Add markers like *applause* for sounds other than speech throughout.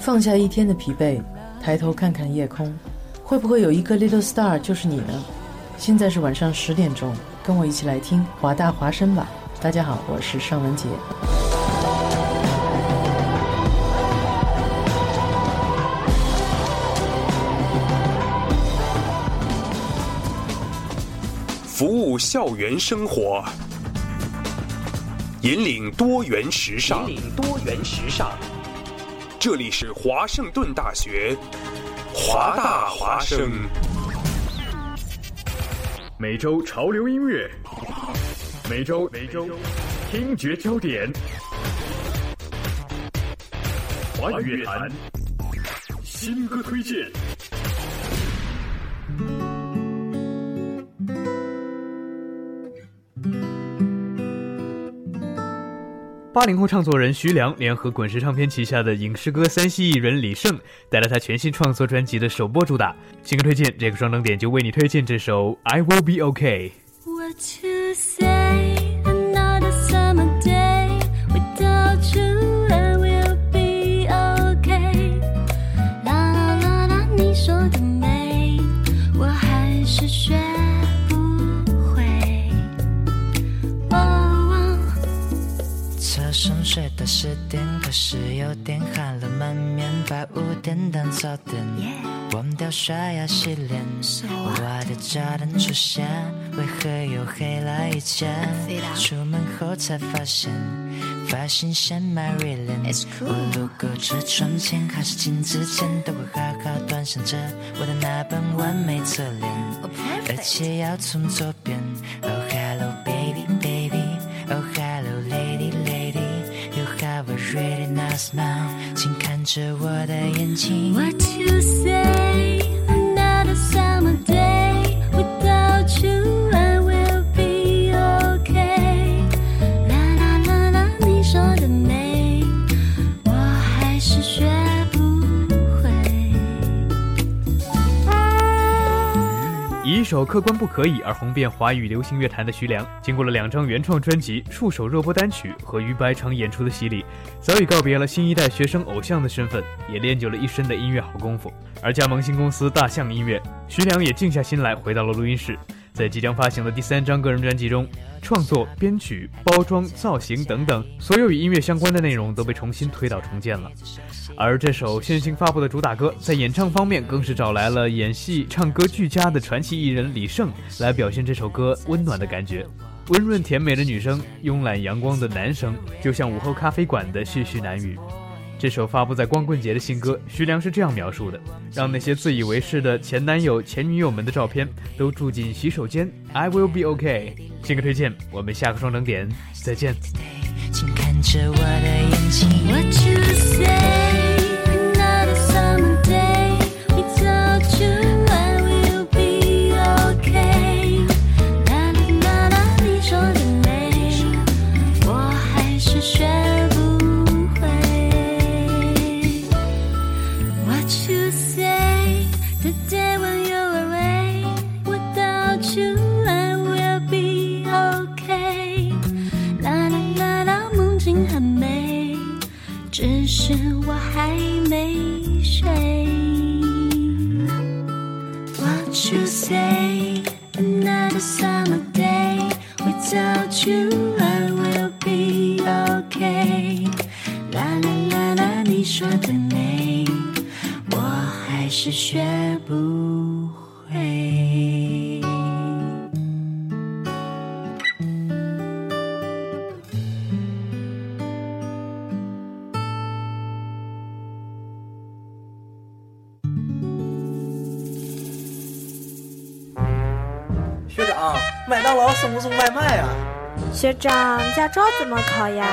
放下一天的疲惫，抬头看看夜空，会不会有一颗 little star 就是你呢？现在是晚上十点钟，跟我一起来听华大华声吧。大家好，我是尚文杰。服务校园生活，引领多元时尚。引领多元时尚。这里是华盛顿大学，华大华声。每周潮流音乐，每周每周。听觉焦点，华语乐坛。新歌推荐。八零后唱作人徐良联合滚石唱片旗下的影视歌三栖艺人李晟，带来他全新创作专辑的首播主打新歌推荐。这个双灯点就为你推荐这首《I Will Be OK》。睡到十点，可是有点寒冷，满面白雾，点灯早点，忘掉刷牙洗脸。我的炸弹出现，为何又黑了一圈？出门后才发现，发型先 my real。我路过车窗前，还是镜子前，都会好好端详着我的那本完美侧脸，而且要从左边。Really nice now，请看着我的眼睛。What you say? 首客观不可以而红遍华语流行乐坛的徐良，经过了两张原创专辑、数首热播单曲和逾百场演出的洗礼，早已告别了新一代学生偶像的身份，也练就了一身的音乐好功夫。而加盟新公司大象音乐，徐良也静下心来回到了录音室，在即将发行的第三张个人专辑中，创作、编曲、包装、造型等等，所有与音乐相关的内容都被重新推倒重建了。而这首现行发布的主打歌，在演唱方面更是找来了演戏、唱歌俱佳的传奇艺人李晟来表现这首歌温暖的感觉。温润甜美的女声，慵懒阳光的男声，就像午后咖啡馆的絮絮南语。这首发布在光棍节的新歌，徐良是这样描述的：让那些自以为是的前男友、前女友们的照片都住进洗手间。I will be OK。新歌推荐，我们下个双整点再见。请看着我的眼睛。What you say? 我还没睡。What you say? Another summer day without you, I will be okay. 啦啦啦啦，你说的美，我还是学学长，驾照怎么考呀？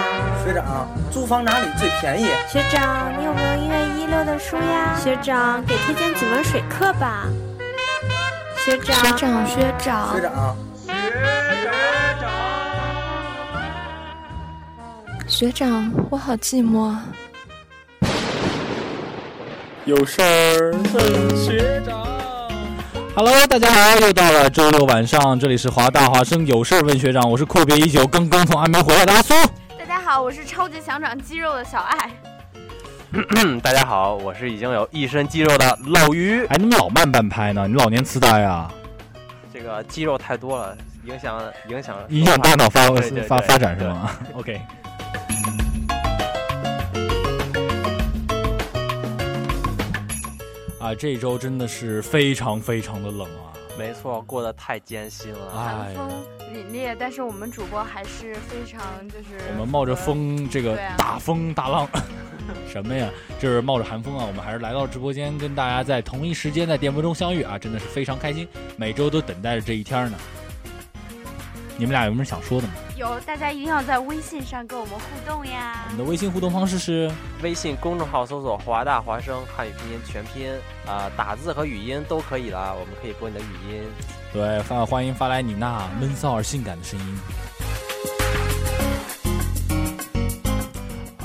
学长，租房哪里最便宜？学长，你有没有音乐一六的书呀？学长，给推荐几门水课吧。学长，学长，学长，学长，学长，我好寂寞。有事儿问学长。Hello，大家好，又到了周六晚上，这里是华大华生有事问学长，我是阔别已久、刚刚从安徽回来的阿苏。大家好，我是超级想长肌肉的小爱。大家好，我是已经有一身肌肉的老于。哎，你们老慢半拍呢？你老年痴呆啊？这个肌肉太多了，影响影响影响大脑发对对对发发展是吗？*laughs* OK。啊，这一周真的是非常非常的冷啊！没错，过得太艰辛了。哎寒风凛冽，但是我们主播还是非常就是我们冒着风，这个大风大浪，*laughs* 什么呀？就是冒着寒风啊！我们还是来到直播间，跟大家在同一时间在电波中相遇啊！真的是非常开心，每周都等待着这一天呢。你们俩有没有想说的吗？有大家一定要在微信上跟我们互动呀我。们的微信互动方式是微信公众号搜索“华大华生”汉语拼音全拼，啊、打字和语音都可以了，我们可以播你的语音。对发欢迎发来你那闷骚而性感的声音。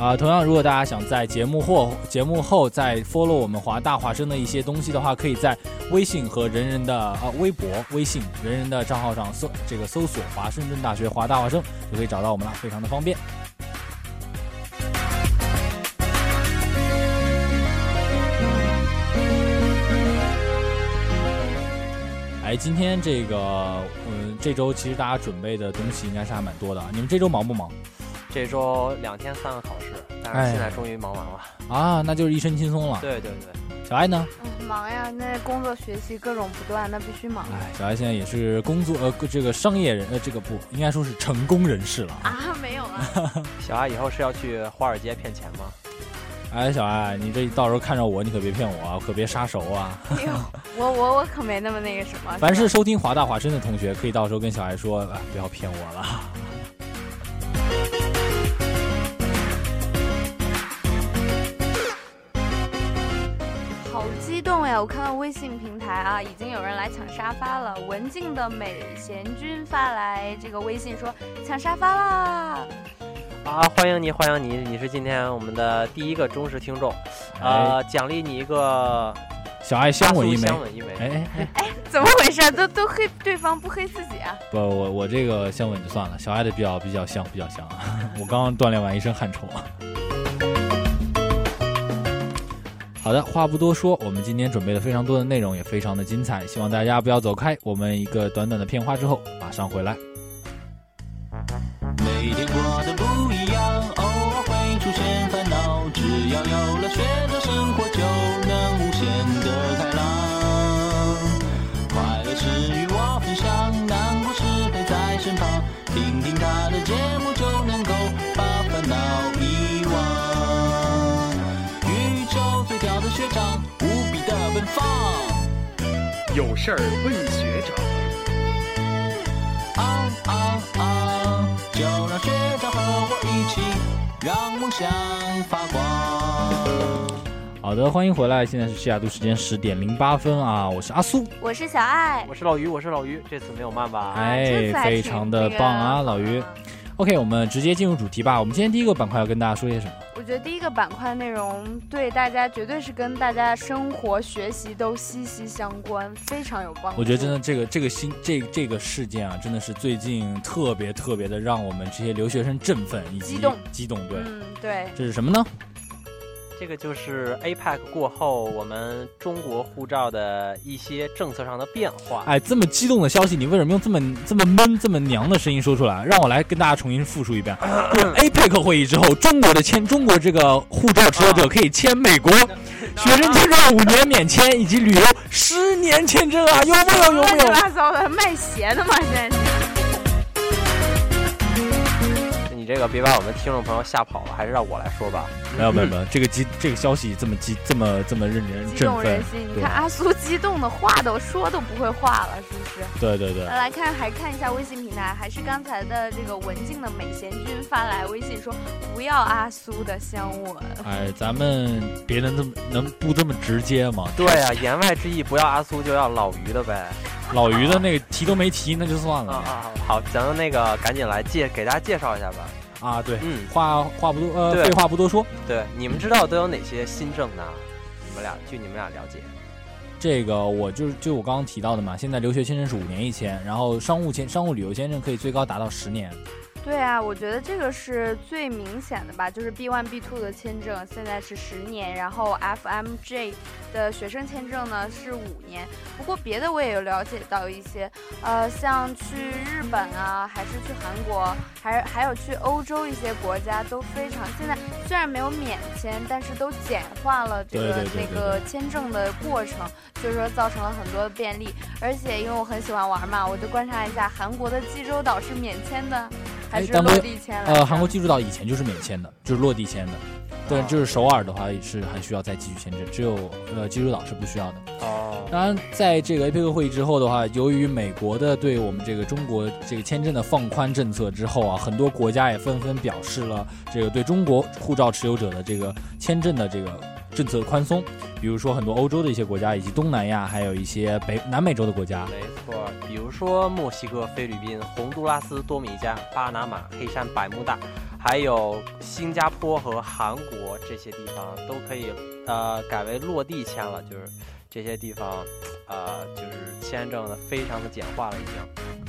啊、同样，如果大家想在节目后节目后再 follow 我们华大华生的一些东西的话，可以在微信和人人的啊、微博、微信人人的账号上搜这个搜索华盛顿大学华大华生，就可以找到我们了，非常的方便。哎，今天这个，嗯，这周其实大家准备的东西应该是还蛮多的。你们这周忙不忙这周两天三个考试，但哎是现在终于忙完了。啊？那就是一身轻松了。对对对，小爱呢？嗯忙呀，那工作学习各种不断，那必须忙哎，小爱现在也是工作呃，这个商业人呃，这个不应该说是成功人士了。啊！没有啊，*laughs* 小爱以后是要去华尔街骗钱吗？哎，小爱，你这到时候看着我，你可别骗我啊，可别杀熟啊！哎呦，*laughs* 我我我可没那么那个什么。凡是收听华大华声的同学，可以到时候跟小爱说，哎，不要骗我了。动呀！我看到微信平台啊，已经有人来抢沙发了。文静的美贤君发来这个微信说抢沙发啦！啊，欢迎你，欢迎你，你是今天我们的第一个忠实听众，呃，奖励你一个小爱香吻一枚香吻一枚。哎哎哎，怎么回事？都都黑对方不黑自己啊？不，我我这个香吻就算了，小爱的比较比较香，比较香啊！*laughs* 我刚刚锻炼完一身汗臭。好的，话不多说，我们今天准备了非常多的内容，也非常的精彩，希望大家不要走开。我们一个短短的片花之后，马上回来。事儿问学长。啊啊啊！就让学长和我一起，让梦想发光。好的，欢迎回来，现在是西雅图时间十点零八分啊，我是阿苏，我是小爱，我是老于，我是老于，这次没有慢吧？哎非常的棒啊，老于。OK，我们直接进入主题吧。我们今天第一个板块要跟大家说些什么？我觉得第一个板块内容对大家绝对是跟大家生活、学习都息息相关，非常有帮助。我觉得真的这个这个新这这个事件啊，真的是最近特别特别的让我们这些留学生振奋以及激动激动。对，嗯，对，这是什么呢？这个就是 APEC 过后我们中国护照的一些政策上的变化。哎，这么激动的消息，你为什么用这么这么闷、这么娘的声音说出来？让我来跟大家重新复述一遍。就是 APEC 会议之后，中国的签中国这个护照持有者可以签美国学生签证五年免签，以及旅游十年签证啊，有没有？有乱七没有？八糟的卖鞋的嘛，现在是。这个别把我们听众朋友吓跑了，还是让我来说吧。*laughs* 没有没有没有，这个激这个消息这么激这么这么认真激动人，心，你看阿苏激动的话都说都不会话了，是不是？对对对。来看，还看一下微信平台，还是刚才的这个文静的美贤君发来微信说不要阿苏的香吻。哎，咱们别能这么能不这么直接吗？对呀、言外之意不要阿苏就要老于的呗。老于的那个提都没提，那就算了。啊啊，好，咱们那个赶紧来介给大家介绍一下吧。啊，对，嗯，话话不多，呃，废话不多说。对，你们知道都有哪些新政呢？你们俩据你们俩了解。这个我就是就我刚刚提到的嘛，现在留学签证是五年一签，然后商务签、商务旅游签证可以最高达到十年。对啊，我觉得这个是最明显的吧，就是 B one B two 的签证现在是十年，然后 FMJ 的学生签证呢是五年。不过别的我也有了解到一些，呃，像去日本啊，还是去韩国，还还有去欧洲一些国家都非常现在虽然没有免签，但是都简化了这个那个签证的过程，所以说造成了很多的便利。而且因为我很喜欢玩嘛，我就观察一下韩国的济州岛是免签的。还是落地签呃，韩国济州岛以前就是免签的，就是落地签的。对，就是首尔的话也是还需要再继续签证，只有呃济州岛是不需要的。哦，当然，在这个 APEC 会议之后的话，由于美国的对我们这个中国这个签证的放宽政策之后啊，很多国家也纷纷表示了这个对中国护照持有者的这个签证的这个政策宽松。比如说很多欧洲的一些国家，以及东南亚，还有一些北南美洲的国家。没错，比如说墨西哥、菲律宾、洪都拉斯、多米加、巴拿马、黑山、百慕大，还有新加坡和韩国这些地方都可以呃改为落地签了，就是这些地方呃就是签证的非常的简化了已经。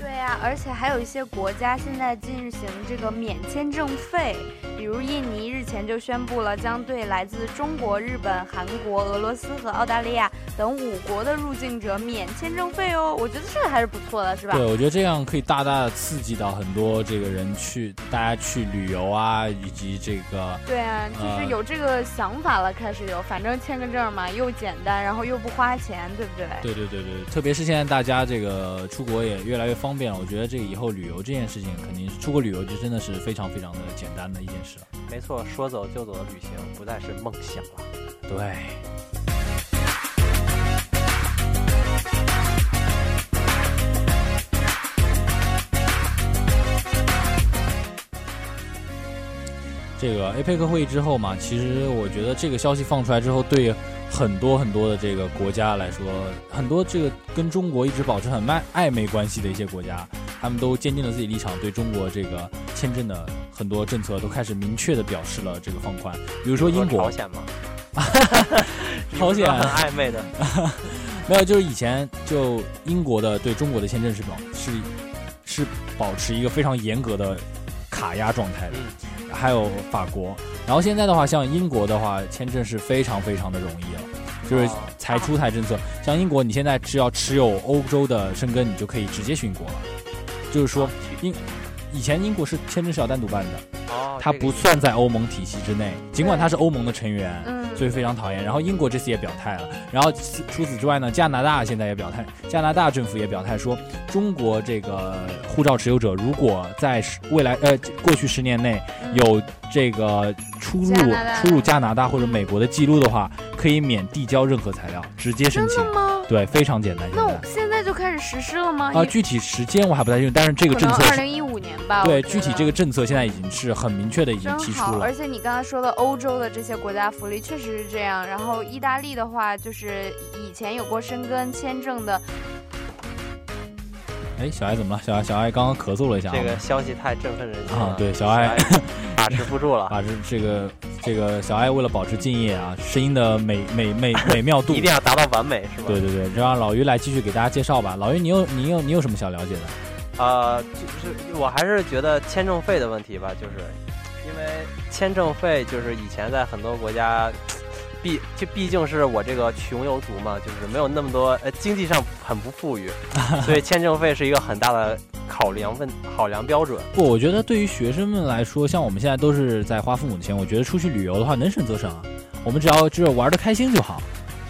对呀、而且还有一些国家现在进行这个免签证费，比如印尼日前就宣布了将对来自中国、日本、韩国、俄罗斯和澳大利亚等五国的入境者免签证费哦。我觉得这个还是不错的，是吧？对，我觉得这样可以大大的刺激到很多这个人去，大家去旅游啊，以及这个对啊，就是呃有这个想法了，开始有，反正签个证嘛，又简单，然后又不花钱，对不对？对对对对，特别是现在大家这个出国也越来越方便了，我觉得这个以后旅游这件事情，肯定是出国旅游就真的是非常非常的简单的一件事了。没错，说走就走的旅行不再是梦想了。对。这个 APEC 会议之后嘛，其实我觉得这个消息放出来之后，对很多很多的这个国家来说，很多这个跟中国一直保持很暧暧昧关系的一些国家，他们都坚定了自己立场，对中国这个签证的很多政策都开始明确的表示了这个放宽。比如说英国朝，鲜嘛，朝鲜 *laughs* 很暧昧的。*laughs* 没有，就是以前就英国的对中国的签证是保是是保持一个非常严格的卡压状态的，还有法国。然后现在的话，像英国的话，签证是非常非常的容易了，就是才出台政策。像英国，你现在只要持有欧洲的申根，你就可以直接去英国了。就是说，英以前英国是签证是要单独办的，哦，它不算在欧盟体系之内，尽管它是欧盟的成员，嗯所以非常讨厌。然后英国这次也表态了，然后除此之外呢，加拿大现在也表态，加拿大政府也表态说，中国这个护照持有者如果在十未来呃过去十年内有这个出入出入加拿大或者美国的记录的话，可以免递交任何材料，直接申请。对，非常简单。那我现在就开始实施了吗？啊，具体时间我还不太清楚，但是这个政策是二零一五年吧。对具体这个政策现在已经是很明确的已经提出了而。且你刚才说的欧洲的这些国家福利确实是这样。然后意大利的话，就是以前有过申根签证的，哎，小爱怎么了？小爱，小爱刚刚咳嗽了一下啊。这个消息太振奋人心了。啊，对，小爱把持不住了，把持这个这个小爱为了保持敬业啊，声音的美美美美妙度 *laughs* 一定要达到完美，是吧？对对对，就让老于来继续给大家介绍吧。老于，你有你有你有什么想了解的？呃，就是我还是觉得签证费的问题吧，就是因为签证费就是以前在很多国家，*tsk* 毕就毕竟是我这个穷游族嘛，就是没有那么多呃经济上很不富裕，所以签证费是一个很大的考量问考量标准。不，我觉得对于学生们来说，像我们现在都是在花父母的钱，我觉得出去旅游的话能省则省啊，我们只要只有玩的开心就好。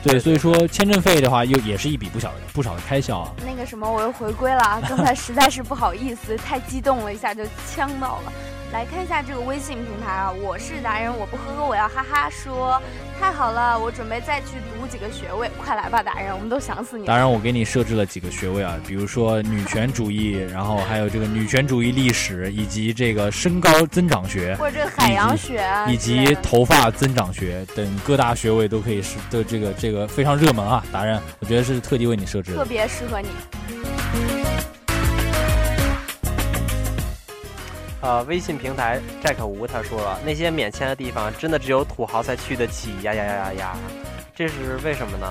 对，所以说签证费的话，又也是一笔不小的不少的开销啊。那个什么，我又回归了啊！刚才实在是不好意思，太激动了，一下就呛到了。来看一下这个微信平台啊，我是达人，我不呵呵，我要哈哈说，太好了，我准备再去读几个学位，快来吧，达人，我们都想死你了。当然，我给你设置了几个学位啊，比如说女权主义，然后还有这个女权主义历史，以及这个身高增长学，或者这个海洋学啊以及头发增长学等各大学位都可以是的，这个这个非常热门啊，达人，我觉得是特地为你设置的特。别适合你。呃，微信平台 Jack 吴他说了，那些免签的地方真的只有土豪才去得起呀呀呀呀呀，这是为什么呢？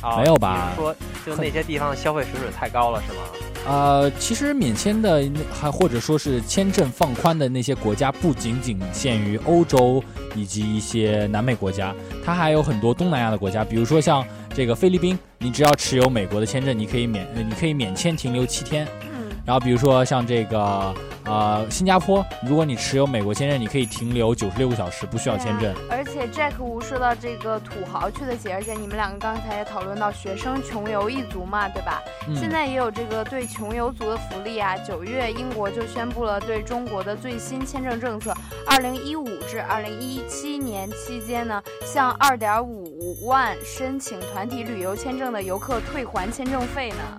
啊，没有吧说，就那些地方的消费水准太高了，是吗？呃，其实免签的那还或者说是签证放宽的那些国家，不仅仅限于欧洲以及一些南美国家，它还有很多东南亚的国家，比如说像这个菲律宾，你只要持有美国的签证，你可以免呃你可以免签停留七天。嗯，然后比如说像这个呃新加坡，如果你持有美国签证，你可以停留九十六个小时，不需要签证。而且 Jack 吴说到这个土豪去的节，而且你们两个刚才也讨论到学生穷游一族嘛，对吧？嗯现在也有这个对穷游族的福利啊。九月，英国就宣布了对中国的最新签证政策，二零一五至二零一七年期间呢，向二点五万申请团体旅游签证的游客退还签证费呢。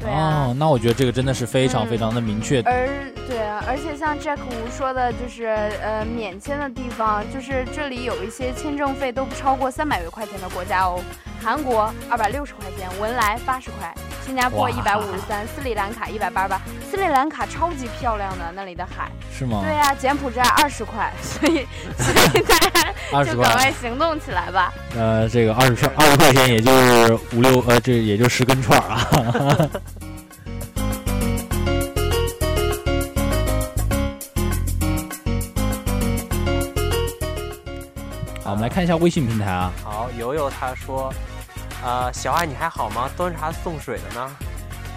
对啊。哦，那我觉得这个真的是非常非常的明确。而对啊，而且像 Jack 吴说的，就是呃免签的地方，就是这里有一些签证费都不超过三百块钱的国家哦。韩国二百六十块钱，文莱八十块，新加坡哇一百五十三，斯里兰卡一百八十八。斯里兰卡超级漂亮的那里的海。是吗？对呀、柬埔寨二十块，所以 *laughs* 所以大家就赶快行动起来吧。呃，这个二十块二十块钱，也就是五六呃，这也就十根串儿啊。*laughs* 好，我们来看一下微信平台啊。好，游游他说，呃，小爱你还好吗？端茶送水的呢。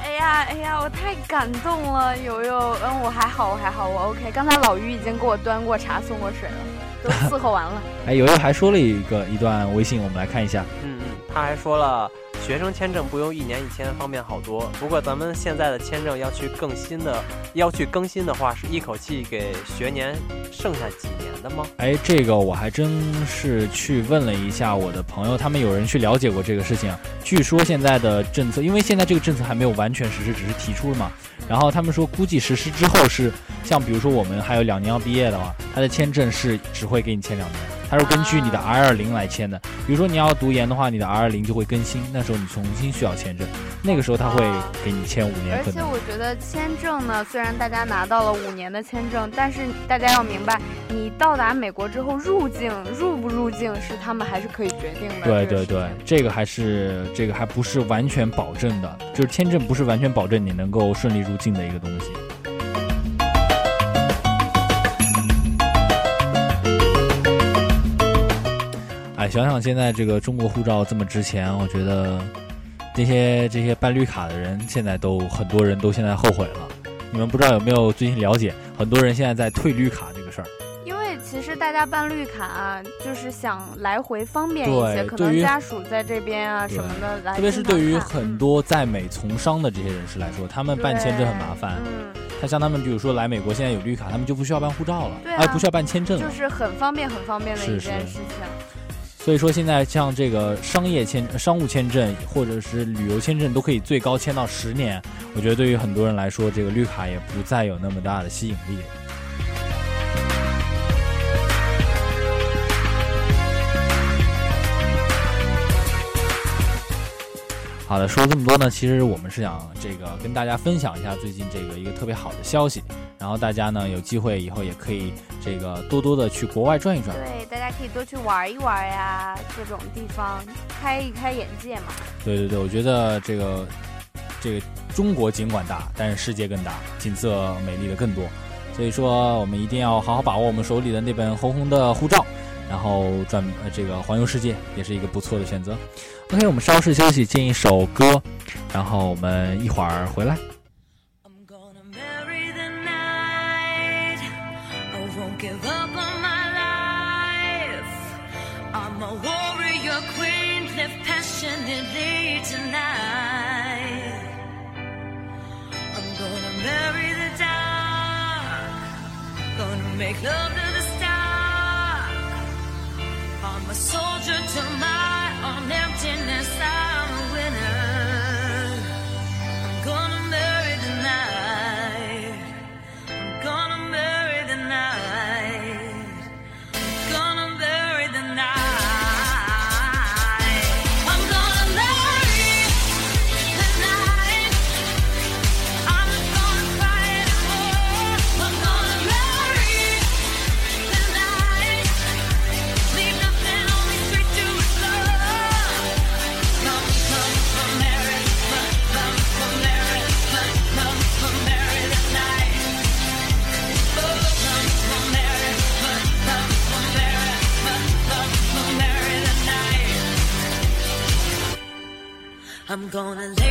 哎呀哎呀，我太感动了，友友，嗯，我还好，我还好，我 OK。刚才老于已经给我端过茶，送过水了，都 *laughs* 伺候完了。哎，友友还说了一个一段微信，我们来看一下。嗯嗯，他还说了，学生签证不用一年一签，方便好多。不过咱们现在的签证要去更新的，要去更新的话，是一口气给学年剩下几年的吗？哎，这个我还真是去问了一下我的朋友，他们有人去了解过这个事情。据说现在的政策，因为现在这个政策还没有完全实施，只是提出了嘛。然后他们说，估计实施之后是像比如说我们还有两年要毕业的话，他的签证是只会给你签两年，他是根据你的 R 二零来签的。比如说你要读研的话，你的 R 二零就会更新，那时候你重新需要签证，那个时候他会给你签五年而且。我觉得签证呢，虽然大家拿到了五年的签证，但是大家要明白，你到达美国之后入境入不入境是他们还是可以决定的。对对对，这个还是这个还不是完全保证的，就是签证不是完全保证你能够顺利入境的一个东西。想想现在这个中国护照这么值钱，我觉得这些这些办绿卡的人现在都很多人都现在后悔了。你们不知道有没有最近了解，很多人现在在退绿卡这个事儿。因为其实大家办绿卡啊，就是想来回方便一些，可能家属在这边啊什么的来。特别是对于很多在美从商的这些人士来说，他们办签证很麻烦。嗯，他像他们，比如说来美国，现在有绿卡，他们就不需要办护照了，对啊哎，不需要办签证了。就是很方便很方便的一件事情。所以说现在像这个商业签、商务签证或者是旅游签证都可以最高签到十年，我觉得对于很多人来说，这个绿卡也不再有那么大的吸引力。好的，说了这么多呢，其实我们是想这个跟大家分享一下最近这个一个特别好的消息，然后大家呢有机会以后也可以这个多多的去国外转一转。对，大家可以多去玩一玩呀，各种地方开一开眼界嘛。对对对，我觉得这个这个中国尽管大，但是世界更大，景色美丽的更多。所以说，我们一定要好好把握我们手里的那本红红的护照，然后转呃这个环游世界，也是一个不错的选择。OK，我们稍事休息，进一首歌，然后我们一会儿回来。I won't I'm gonna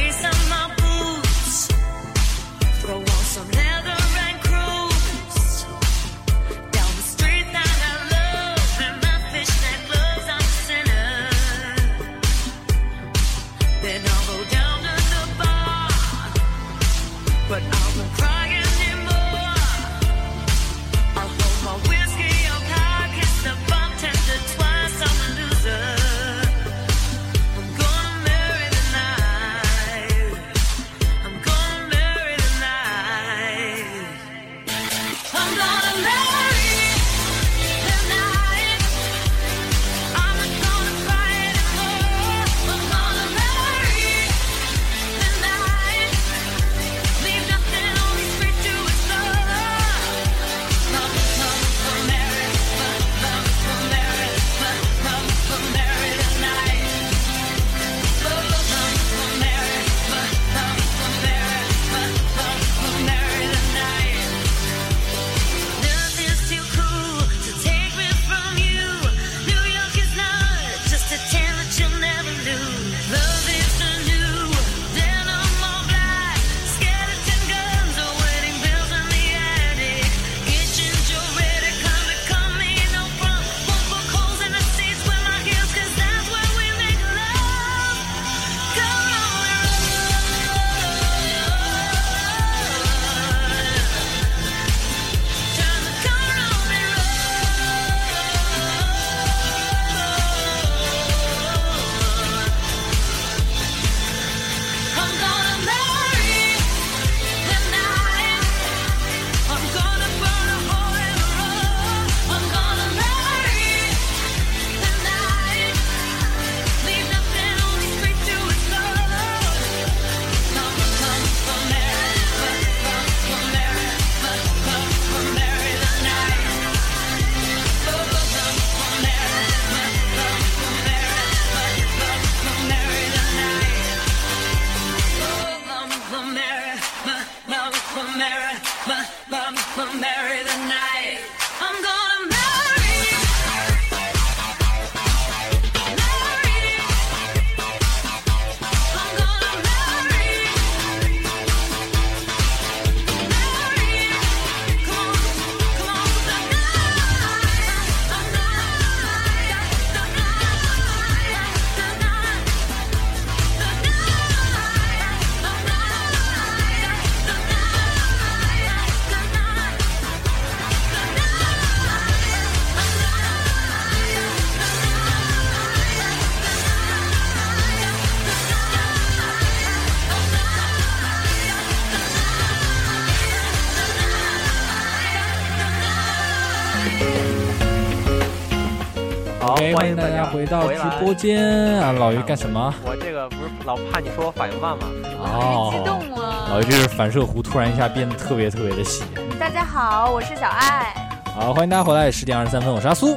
播间啊！老于干什么？我这个不是老怕你说我反应慢吗？哦，激动了老于这是反射弧突然一下变得特别特别的细。大家好，我是小爱。好，欢迎大家回来，十点二十三分，我是阿苏。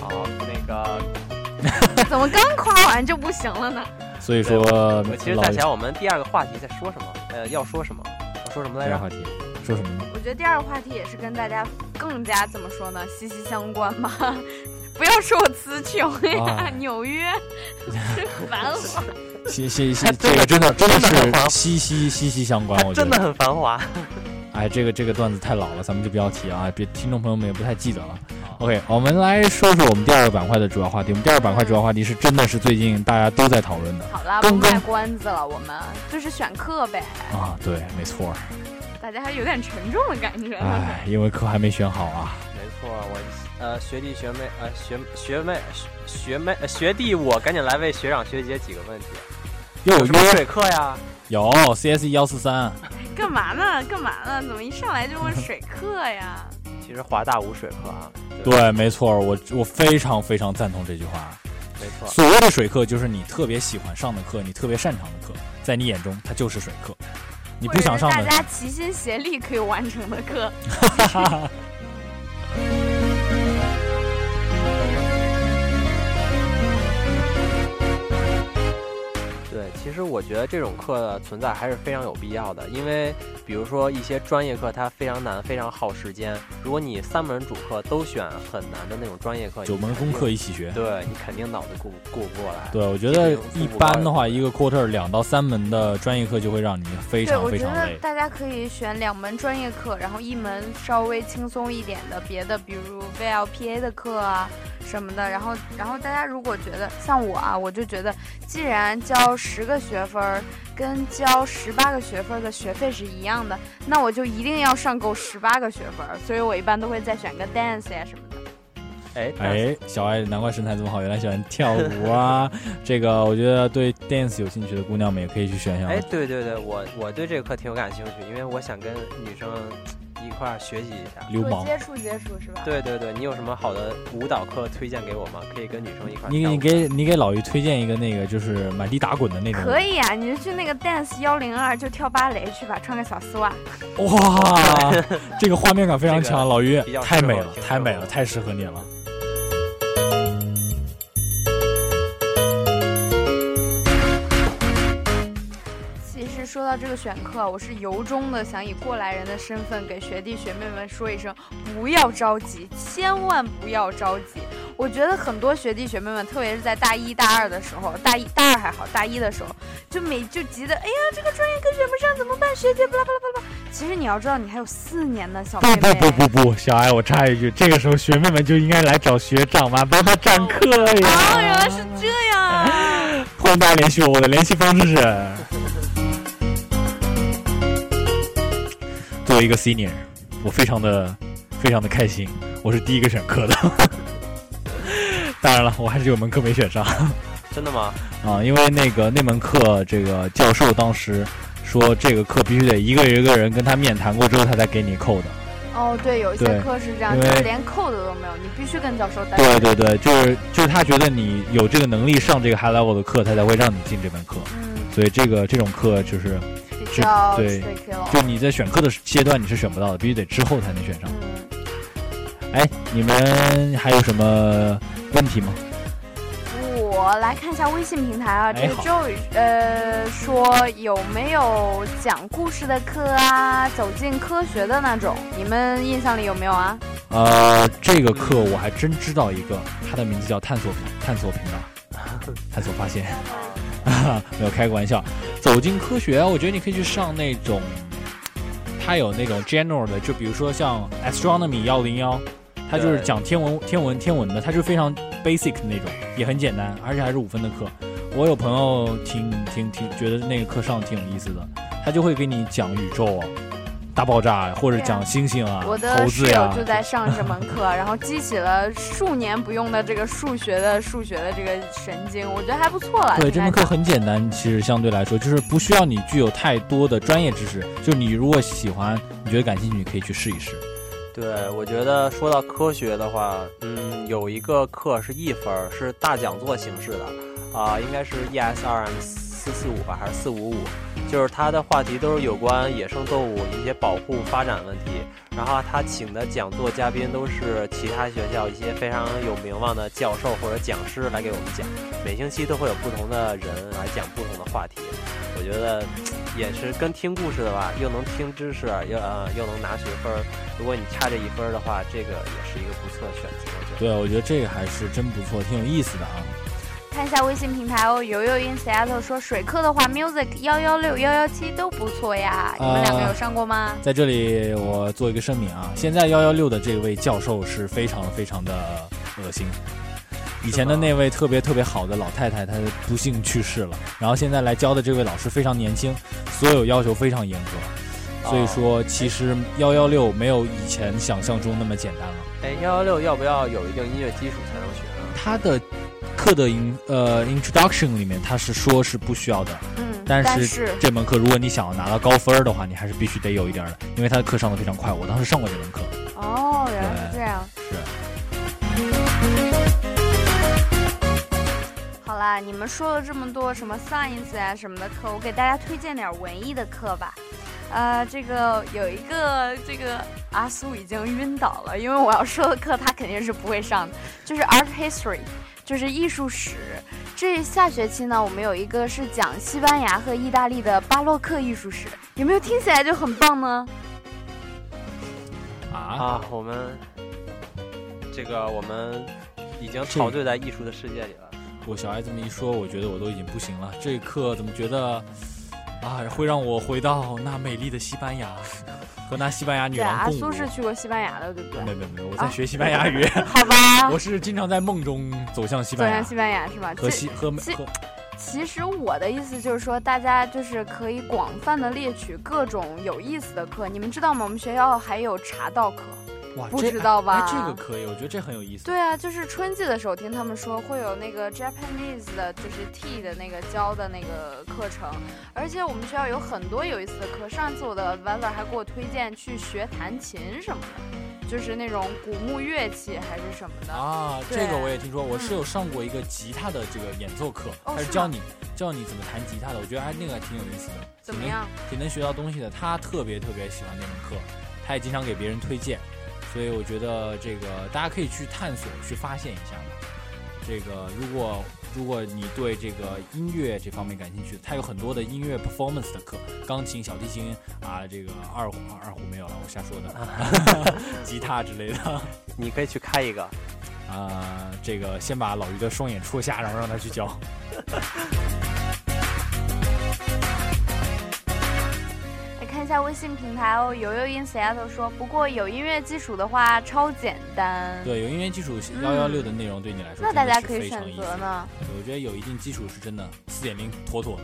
好，那个 *laughs* 怎么刚夸完就不行了呢？所以说，我其实在想我们第二个话题在说什么，呃，要说什么？要说什么来着？第二话题说什么呢？我觉得第二个话题也是跟大家更加怎么说呢，息息相关吧。不要说我词穷 *laughs* 呀，啊纽约 *laughs* *laughs* 是繁华。息息息，还真的这个真的真的是息息息息相关，我觉得真的。很繁华。哎，这个这个段子太老了，咱们就不要提啊，别听众朋友们也不太记得了。OK，我们来说说我们第二个板块的主要话题。我们第二个板块主要话题是真的是最近大家都在讨论的好啦，不卖关子了，我们就是选课呗。啊，对，没错。大家还有点沉重的感觉。哎，因为课还没选好啊。呃学弟学妹呃学学妹学学妹呃学弟，我赶紧来问学长学姐几个问题。又有什么水课呀？有 CS 幺四三，干嘛呢？干嘛呢？怎么一上来就问水课呀？其实华大无水课啊。对，没错，我我非常非常赞同这句话。没错。所谓的水课，就是你特别喜欢上的课，你特别擅长的课，在你眼中它就是水课。你不想上的，大家齐心协力可以完成的课。*laughs* 对，其实我觉得这种课的存在还是非常有必要的，因为比如说一些专业课它非常难，非常耗时间。如果你三门主课都选很难的那种专业课，九门功课一起学，对你肯定脑子过过不过来。对，我觉得一般的话，一个 quarter 两到三门的专业课就会让你非常非常累，我觉得。大家可以选两门专业课，然后一门稍微轻松一点的别的，比如 VLPA 的课啊什么的。然后，然后大家如果觉得像我啊，我就觉得既然交十个学分儿跟交十八个学分的学费是一样的，那我就一定要上够十八个学分儿。所以我一般都会再选个 dance 呀什么的。哎哎，小爱难怪身材这么好，原来喜欢跳舞啊！这个我觉得对 dance 有兴趣的姑娘们也可以去选一下。哎，对对对，我我对这个课挺有感兴趣，因为我想跟女生一块儿学习一下，流氓接触接触是吧？对对对，你有什么好的舞蹈课推荐给我吗？可以跟女生一块儿你跳舞你给你给老于推荐一个那个就是满地打滚的那种。可以啊，你就去那个 dance 幺零二就跳芭蕾去吧，穿个小丝袜。哇，这个画面感非常强，老于太美了，太美了，太适合你了。说到这个选课，我是由衷的想以过来人的身份给学弟学妹们说一声：不要着急，千万不要着急。我觉得很多学弟学妹们，特别是在大一大二的时候，大一大二还好，大一的时候就每就急得，哎呀，这个专业课选不上怎么办？学姐巴拉巴拉巴拉。其实你要知道，你还有四年呢，小妹不妹。不不不不，小艾，我插一句，这个时候学妹们就应该来找学长嘛，帮他占课呀。哦，原来是这样啊！欢迎大家联系我，我的联系方式是。*laughs* 作为一个 senior，我非常的非常的开心，我是第一个选课的。*laughs* 当然了，我还是有门课没选上真的吗？啊，因为那个那门课，这个教授当时说这个课必须得一个一个人跟他面谈过之后，他才给你扣的。哦，对，有一些课是这样，就是连扣的都没有，你必须跟教授单对对对，就是就是他觉得你有这个能力上这个 high level 的课，他才会让你进这门课。嗯，所以这个这种课就是就你在选课的阶段你是选不到的，必须得之后才能选上。嗯，哎，你们还有什么问题吗？我来看一下微信平台啊，这个 Joy 呃说有没有讲故事的课啊，走进科学的那种，你们印象里有没有啊？呃，这个课我还真知道一个，它的名字叫探索探索频道，探索发现，*laughs* *laughs* 没有开个玩笑。走进科学，我觉得你可以去上那种，它有那种 general 的，就比如说像 astronomy 幺零幺，它就是讲天文天文天文的，它就非常 basic 的那种，也很简单，而且还是五分的课。我有朋友挺挺挺觉得那个课上挺有意思的，他就会给你讲宇宙啊、大爆炸啊，或者讲星星啊、我的猴子呀、室友就在上这门课，*laughs* 然后激起了数年不用的这个数学的数学的这个神经，我觉得还不错了。对，这门课很简单，其实相对来说就是不需要你具有太多的专业知识，就你如果喜欢，你觉得感兴趣，你可以去试一试。对，我觉得说到科学的话，嗯，有一个课是一分儿，是大讲座形式的，啊、应该是 ESRM 四四五吧，还是四五五？就是他的话题都是有关野生动物一些保护发展问题，然后他请的讲座嘉宾都是其他学校一些非常有名望的教授或者讲师来给我们讲，每星期都会有不同的人来讲不同的话题，我觉得也是跟听故事的吧，又能听知识，又呃又能拿学分。如果你差这一分的话，这个也是一个不错的选择。对，我觉得这个还是真不错，挺有意思的啊。看一下微信平台哦，游游 in Seattle 说水课的话，music 幺幺六幺幺七都不错呀，你们两个有上过吗？在这里我做一个声明啊，现在幺幺六的这位教授是非常非常的恶心。以前的那位特别特别好的老太太，她不幸去世了。然后现在来教的这位老师非常年轻，所有要求非常严格，所以说其实幺幺六没有以前想象中那么简单了。哎，幺幺六要不要有一定音乐基础才能学呢？他的课的 in 呃 introduction 里面，他是说是不需要的，嗯，但是是这门课如果你想要拿到高分的话，你还是必须得有一点的，因为他的课上的非常快。我当时上过这门课，哦，原来是这样。是好啦，你们说了这么多什么 science 啊什么的课，我给大家推荐点文艺的课吧。呃，这个有一个这个阿苏已经晕倒了，因为我要说的课他肯定是不会上的，就是 art history，就是艺术史。这下学期呢，我们有一个是讲西班牙和意大利的巴洛克艺术史，有没有听起来就很棒呢？啊啊，我们这个我们已经陶醉在艺术的世界里了。我小爱这么一说，我觉得我都已经不行了。这一刻怎么觉得啊，会让我回到那美丽的西班牙，和那西班牙女对，阿郎共舞。苏是去过西班牙的，对不对？没有没有没有，我在学西班牙语。*laughs* 好吧我是经常在梦中走向西班牙，走向西班牙是吧？和其西和美其和其实我的意思就是说，大家就是可以广泛的猎取各种有意思的课。你们知道吗？我们学校还有茶道课。哇，不这知道吧哎，这个可以，我觉得这很有意思。对啊，就是春季的时候听他们说会有那个 Japanese 的，就是 tea 的那个教的那个课程，而且我们学校有很多有意思的课。上次我的 Vela 还给我推荐去学弹琴什么的，就是那种古木乐器还是什么的。啊，这个我也听说，我嗯是有上过一个吉他的这个演奏课，他是教你教你怎么弹吉他的，我觉得还那个还挺有意思的，怎么样？挺能学到东西的。他特别特别喜欢那门课，他也经常给别人推荐，所以我觉得这个大家可以去探索、去发现一下嘛。这个如果如果你对这个音乐这方面感兴趣，它有很多的音乐 performance 的课，钢琴、小提琴啊，这个二胡二胡没有了，我瞎说的，*laughs* 吉他之类的。*laughs* 你可以去开一个。啊、这个先把老于的双眼戳瞎，然后让他去教。*laughs* 一下微信平台哦，悠悠 in Seattle 说，不过有音乐基础的话超简单。对，有音乐基础幺幺六的内容对你来说，那大家可以选择呢。我觉得有一定基础是真的，四点零妥妥的。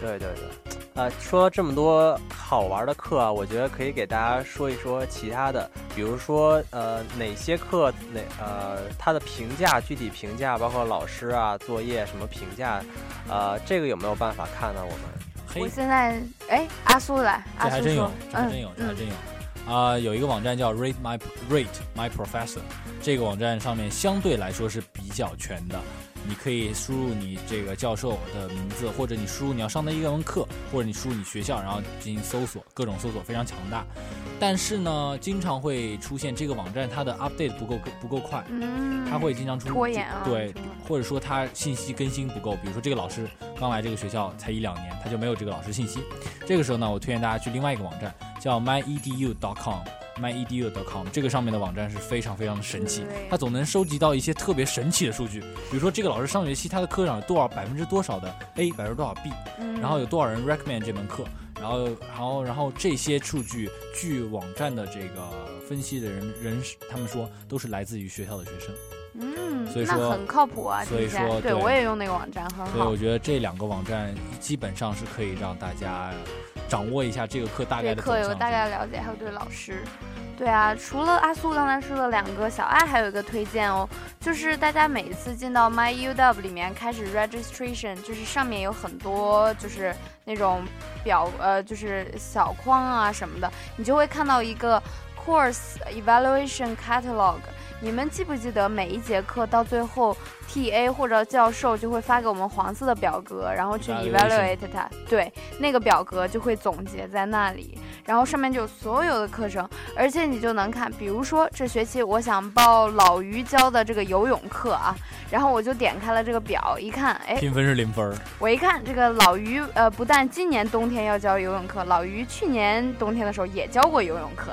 对对对，呃，说这么多好玩的课啊，我觉得可以给大家说一说其他的，比如说呃哪些课哪呃它的评价具体评价，包括老师啊作业什么评价，呃这个有没有办法看呢？我们我现在哎，阿苏来，阿苏这还真有，，这还真有，这还真有。啊、有一个网站叫 Rate My Rate My Professor，这个网站上面相对来说是比较全的。你可以输入你这个教授的名字，或者你输入你要上的一门课，或者你输入你学校，然后进行搜索，各种搜索非常强大。但是呢，经常会出现这个网站它的 update 不够不够快，嗯，它会经常出拖延啊对，或者说它信息更新不够，比如说这个老师刚来这个学校才一两年，他就没有这个老师信息。这个时候呢，我推荐大家去另外一个网站，叫 myedu.com。myedu.com 这个上面的网站是非常非常的神奇，它总能收集到一些特别神奇的数据，比如说这个老师上学期他的课上有多少百分之多少的 A，百分之多少 B，、嗯然后有多少人 recommend 这门课，然后然后然后这些数据据网站的这个分析的人人他们说都是来自于学校的学生。嗯，所以说那很靠谱啊，所以听起来说对对我也用那个网站，很好所以我。觉得这两个网站基本上是可以让大家掌握一下这个课大概的。课有个大概的了解，还有对老师。对啊，除了阿苏刚才说的两个，小爱还有一个推荐哦，就是大家每一次进到 MyUW 里面开始 registration，就是上面有很多就是那种表呃就是小框啊什么的，你就会看到一个 course evaluation catalog。你们记不记得每一节课到最后，TA 或者教授就会发给我们黄色的表格，然后去 evaluate 它。对，那个表格就会总结在那里，然后上面就有所有的课程，而且你就能看，比如说这学期我想报老于教的这个游泳课啊，然后我就点开了这个表，一看，哎，评分是零分儿，我一看这个老于，呃，不但今年冬天要教游泳课，老于去年冬天的时候也教过游泳课，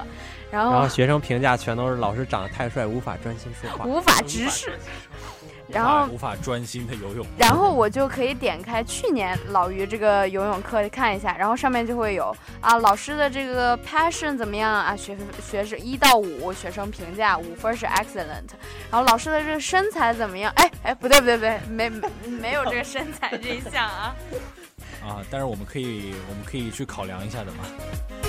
然后然后学生评价全都是老师长得太帅，无法专心说话，无法直视，然后无法专心的游泳。然后我就可以点开去年老于这个游泳课看一下，然后上面就会有啊老师的这个 passion 怎么样啊，学学生一到五学生评价五分是 excellent，然后老师的这个身材怎么样？哎哎不对不对不对，没没没有这个身材这一项啊。*laughs* 啊，但是我们可以我们可以去考量一下的嘛。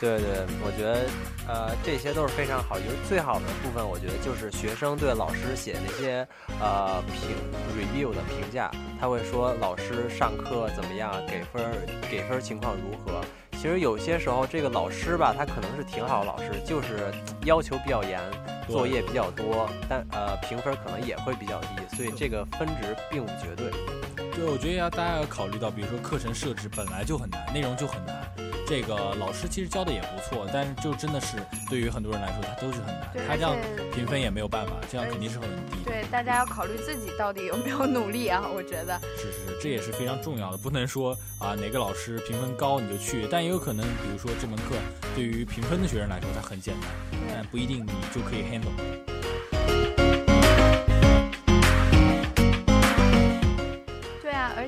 对对，我觉得呃这些都是非常好，就是最好的部分，我觉得就是学生对老师写那些呃评 review 的评价，他会说老师上课怎么样，给分儿给分儿情况如何。其实有些时候这个老师吧，他可能是挺好的老师，就是要求比较严，作业比较多，但呃评分可能也会比较低，所以这个分值并不绝对。对，我觉得要大家要考虑到，比如说课程设置本来就很难，内容就很难，这个老师其实教的也不错，但是就真的是对于很多人来说，它都是很难对。他这样评分也没有办法，这样肯定是很低。对，大家要考虑自己到底有没有努力啊，我觉得。是是是，这也是非常重要的，不能说啊哪个老师评分高你就去，但也有可能，比如说这门课对于评分的学生来说它很简单，但不一定你就可以 handle。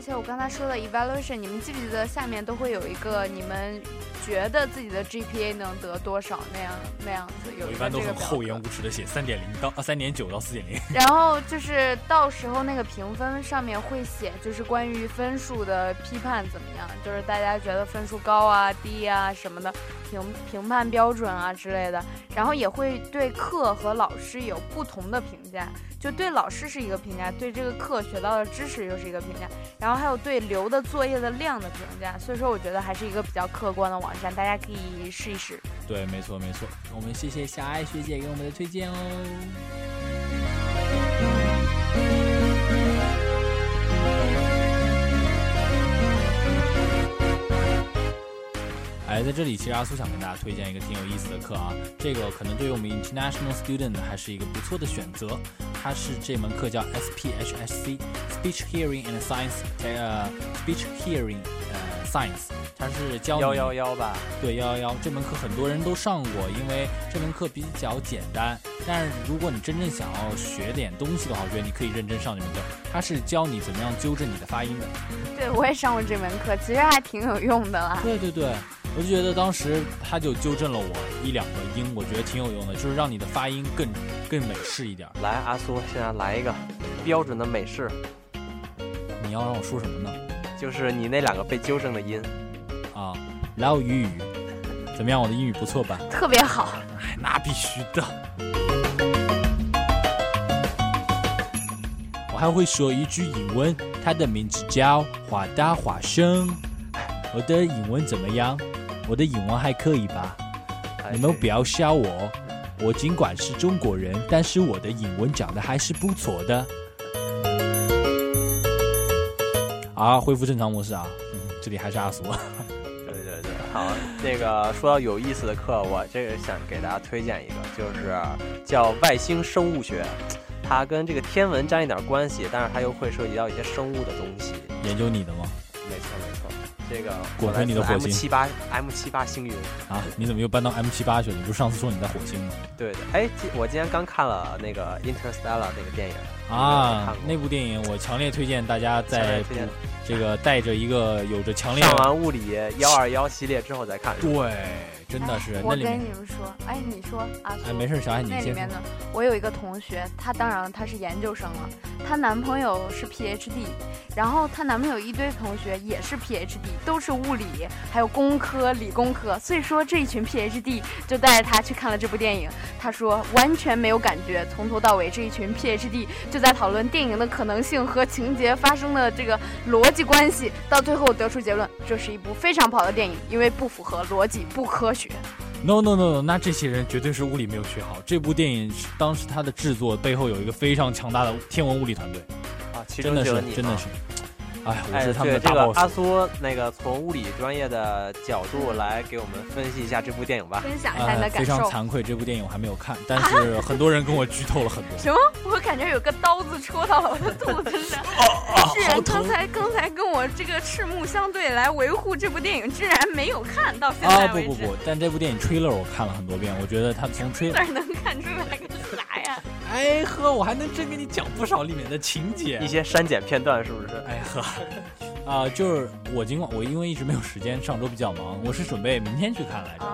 且我刚才说的 evaluation，你们记不记得下面都会有一个你们觉得自己的 GPA 能得多少那样那样子，有我一般都一个这个表很厚颜无耻的写三点零到啊三点九到四点零。然后就是到时候那个评分上面会写，就是关于分数的批判怎么样，就是大家觉得分数高啊、低啊什么的，评评判标准啊之类的。然后也会对课和老师有不同的评价，就对老师是一个评价，对这个课学到的知识又是一个评价，然后还有对留的作业的量的评价。所以说，我觉得还是一个比较客观的网站，大家可以试一试。对，没错没错。我们谢谢小爱学姐给我们的推荐哦。哎，在这里，其实阿苏想跟大家推荐一个挺有意思的课啊，这个可能对于我们 international student 还是一个不错的选择。它是这门课叫 SPHSC Speech Hearing and Science，呃，Speech Hearing 呃 Science，它是教你幺幺幺吧？对，幺幺幺这门课很多人都上过，因为这门课比较简单。但是如果你真正想要学点东西的话，我觉得你可以认真上这门课。它是教你怎么样纠正你的发音的。对，我也上过这门课，其实还挺有用的啦。对对对，我就觉得当时他就纠正了我一两个音，我觉得挺有用的，就是让你的发音更更美式一点。来，阿苏，现在来一个标准的美式。你要让我说什么呢？就是你那两个被纠正的音。啊，老语语，怎么样？我的英语不错吧？特别好。哎，那必须的。我还会说一句英文，它的名字叫华大华生。我的英文怎么样？我的英文还可以吧？你们不要笑我，我尽管是中国人，但是我的英文讲的还是不错的。啊，恢复正常模式啊！嗯，这里还是阿苏。对对对，好，那个说到有意思的课，我这个想给大家推荐一个，就是叫外星生物学，它跟这个天文沾一点关系，但是它又会涉及到一些生物的东西。研究你的吗？没错没错，这个滚回你的火星 M 星七八 M 七八星云啊！你怎么又搬到 M 七八去了？你不是上次说你在火星吗？对的，哎，我今天刚看了那个 Interstellar 那个电影啊，那部电影我强烈推荐大家在这个带着一个有着强烈上完物理幺二幺系列之后再看。对，真的是那我跟你们说，哎，你说啊，哎没事小爱你先那里面呢，我有一个同学，她当然她是研究生了，她男朋友是 PhD，然后她男朋友一堆同学也是 PhD，都是物理，还有工科、理工科，所以说这一群 PhD 就带着她去看了这部电影，她说完全没有感觉，从头到尾这一群 PhD 就在讨论电影的可能性和情节发生的这个逻辑关系，到最后得出结论，这是一部非常不好的电影，因为不符合逻辑，不科学。No no no no，那这些人绝对是物理没有学好。这部电影是当时它的制作背后有一个非常强大的天文物理团队啊，其真的是有你真的是，哎，我哎，是他们的大对这个 boss。阿苏那个从物理专业的角度来给我们分析一下这部电影吧。分享一下你的呃，非感受。常惭愧，这部电影我还没有看，但是很多人跟我剧透了很多。什么？我感觉有个刀子戳到了我的肚子上。*laughs* *laughs* 是人刚才刚才跟我这个赤目相对来维护这部电影，居然没有看到现啊在为止。不不不，但这部电影 trailer 我看了很多遍，我觉得它从 trailer 哪能看出来个啥呀？哎呵，我还能真给你讲不少里面的情节，一些删减片段是不是？哎呵，*laughs* 啊、就是我尽管我因为一直没有时间，上周比较忙，我是准备明天去看来着。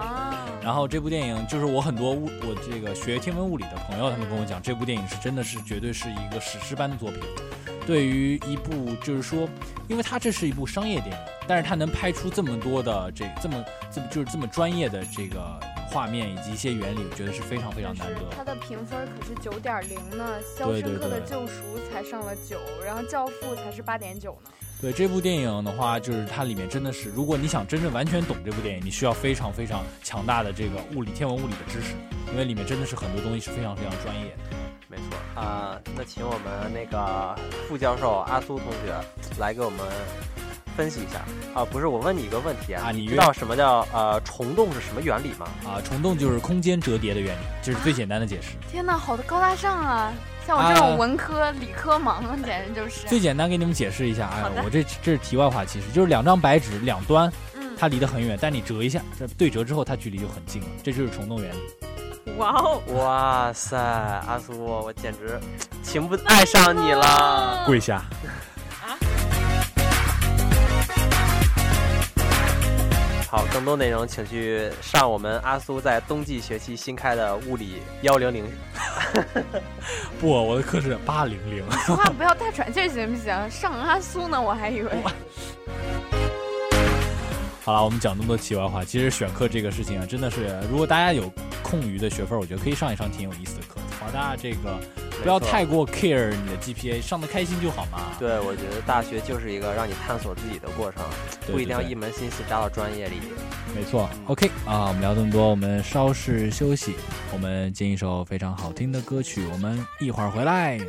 然后这部电影就是我很多物我这个学天文物理的朋友，他们跟我讲，这部电影是真的是绝对是一个史诗般的作品。对于一部就是说，因为它这是一部商业电影，但是它能拍出这么多的这这么这么就是这么专业的这个画面以及一些原理，我觉得是非常非常难得。它的评分可是九点零呢，《肖申克的救赎》才上了九，然后《教父》才是八点九呢。对这部电影的话，就是它里面真的是，如果你想真正完全懂这部电影，你需要非常非常强大的这个物理、天文物理的知识，因为里面真的是很多东西是非常非常专业的。没错啊、那请我们那个副教授阿苏同学来给我们分析一下啊，不是我问你一个问题啊，啊你知道什么叫呃虫洞是什么原理吗？啊，虫洞就是空间折叠的原理，这是最简单的解释。天哪，好的高大上啊！像我这种啊文科、理科盲，简直就是。最简单给你们解释一下，哎好的，我这这是题外话，其实就是两张白纸两端，嗯它离得很远，但你折一下，这对折之后它距离就很近了，这就是虫洞原理。哇哦！哇塞，阿苏，我简直情不爱上你了。跪下。好，更多内容请去上我们阿苏在冬季学期新开的物理幺零零。*laughs* 不，我的课是八零零。*laughs* 说话不要太喘气儿行不行？上阿苏呢，我还以为。好了，我们讲那么多题外话，其实选课这个事情啊，真的是，如果大家有空余的学分，我觉得可以上一上挺有意思的课。华大这个不要太过 care 你的 GPA，上的开心就好嘛。对，我觉得大学就是一个让你探索自己的过程，不一定要一门心思扎到专业里。没错，OK 啊，我们聊这么多，我们稍事休息，我们进一首非常好听的歌曲，我们一会儿回来。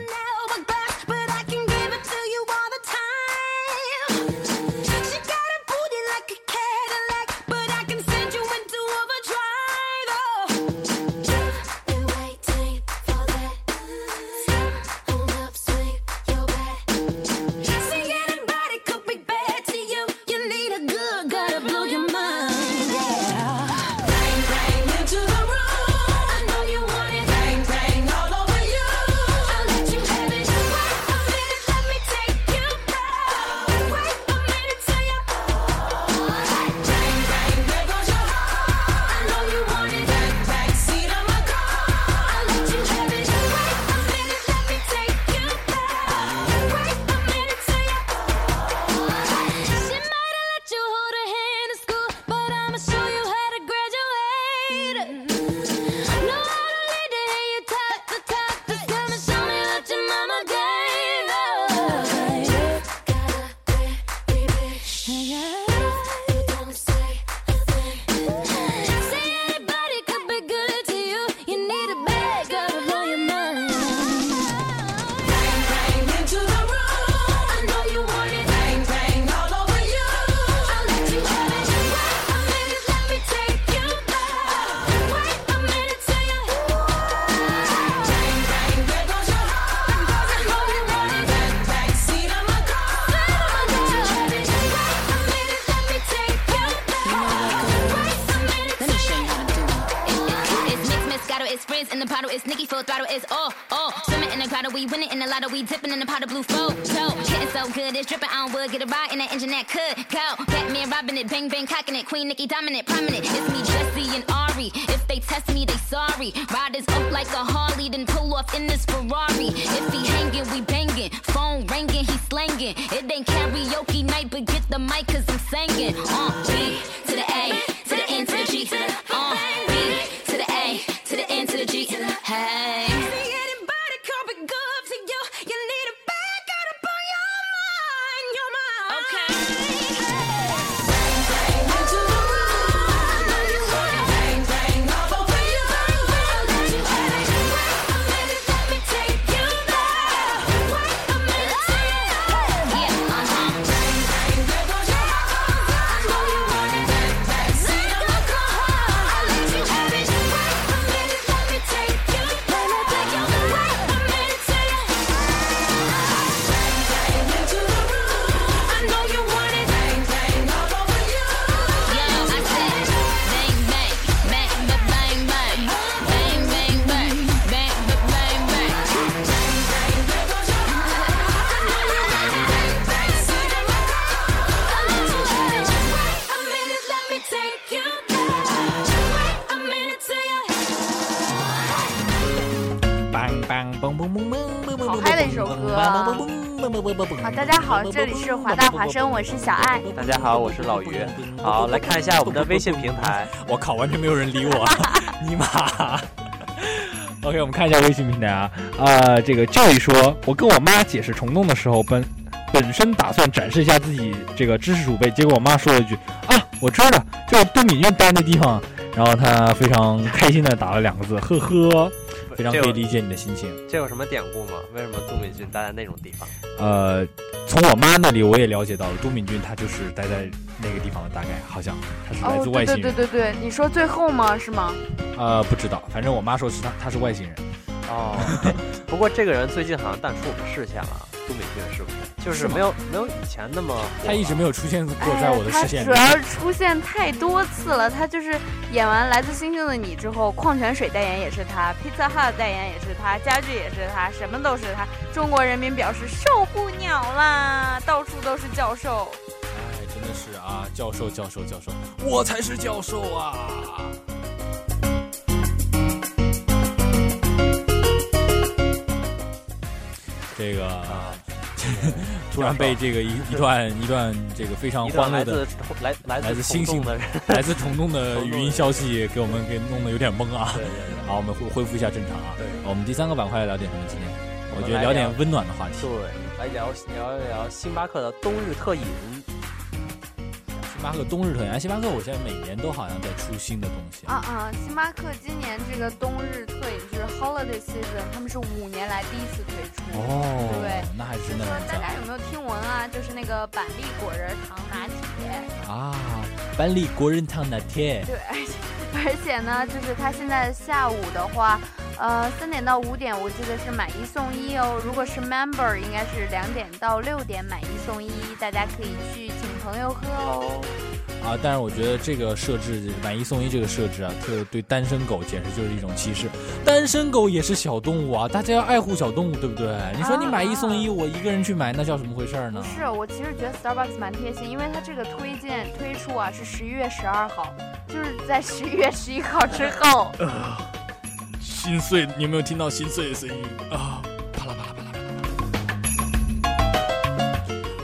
Engine could go. Batman robbing it, bang bang cocking it, Queen Nicki dominant, prominent. It's me, Jesse and Ari. If they test me, they sorry. Riders up like a Harley, then pull off in this Ferrari. If he hanging, we banging. Phone ringing, he slanging. It ain't karaoke night, but get the mic, cause I'm singing. Uh, B 是华大华生，我是小爱。大家好，我是老于。好，来看一下我们的微信平台。*laughs* 我靠，完全没有人理我，*laughs* 尼玛。*laughs* OK，我们看一下微信平台啊，啊、这个 Joy 说，我跟我妈解释虫洞的时候，本本身打算展示一下自己这个知识储备，结果我妈说了一句啊，我知道了，就是杜敏俊待那地方，然后她非常开心的打了两个字，呵呵。非常可以理解你的心情。这有什么典故吗？为什么杜敏俊待在那种地方？呃，从我妈那里我也了解到了，都敏俊他就是待在那个地方的，大概好像他是来自外星人。对对对对，你说最后吗？是吗？呃，不知道，反正我妈说是他他是外星人。哦，哎不过这个人最近好像淡出我们视线了，都敏俊是不是？就是没有没有以前那么他一直没有出现过在我的视线里。哎他主要出现太多次了，他就是演完《来自星星的你》之后，矿泉水代言也是他，Pizza Hut 代言也是他，家具也是他，什么都是他。中国人民表示受不了啦，到处都是教授。哎，真的是啊，教授教授教授，我才是教授啊！这个啊，*laughs* 突然被这个一一段一段这个非常 *laughs* 欢乐的来来自来自星星的人 *laughs* 来自虫洞的语音消息，给我们给弄得有点懵啊。好，我们恢恢复一下正常啊。对我们第三个板块聊点什么？今天我觉得聊点温暖的话题。对，来聊聊一聊星巴克的冬日特饮。星巴克冬日特饮，星巴克我现在每年都好像在出新的东西。啊啊！星巴克今年这个冬日特饮就是 Holiday Season，他们是五年来第一次推出。哦，对，那还真的大家有没有听闻啊？就是那个板栗果仁糖拿铁。啊！板栗果仁糖拿铁，对，而且而且呢，就是它现在下午的话，呃，三点到五点，我记得是买一送一哦。如果是 member，应该是两点到六点买一送一，大家可以去请朋友喝哦。啊！但是我觉得这个设置买一送一这个设置啊，特对单身狗简直就是一种歧视。单身狗也是小动物啊，大家要爱护小动物，对不对？你说你买一送一，我一个人去买，那叫什么回事呢？是我其实觉得 Starbucks 蛮贴心，因为它这个推荐推出啊是十一月十二号，就是在十一月十一号之后。*laughs* 心碎，你有没有听到心碎的声音啊？啪啦啪啦啪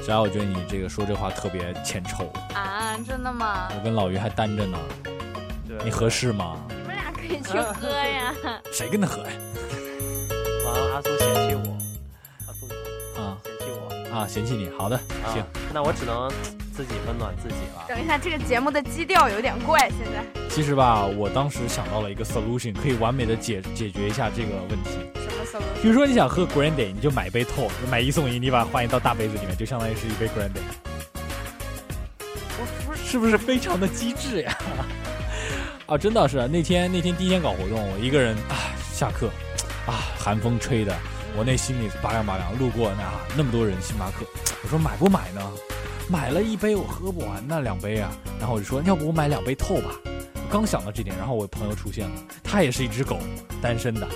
只要我觉得你这个说这话特别欠抽，啊，真的吗？我跟老于还单着呢，你合适吗？你们俩可以去喝呀。*laughs* 谁跟他喝呀？完了，阿苏嫌弃我，阿苏啊，嫌弃我啊，嫌弃你。好的，啊行。那我只能自己温暖自己了。等一下，这个节目的基调有点怪，现在。其实吧，我当时想到了一个 solution，可以完美的解解决一下这个问题。比如说你想喝 Grande，你就买一杯透，买一送一，你把它换一到大杯子里面，就相当于是一杯 Grande。我是不是非常的机智呀？啊，*laughs* 真的是那天那天第一天搞活动，我一个人啊下课，啊寒风吹的，我那心里拔凉拔凉。路过那、啊、那么多人星巴克，我说买不买呢？买了一杯我喝不完那两杯啊，然后我就说要不我买两杯透吧。刚想到这点，然后我朋友出现了，他也是一只狗，单身的，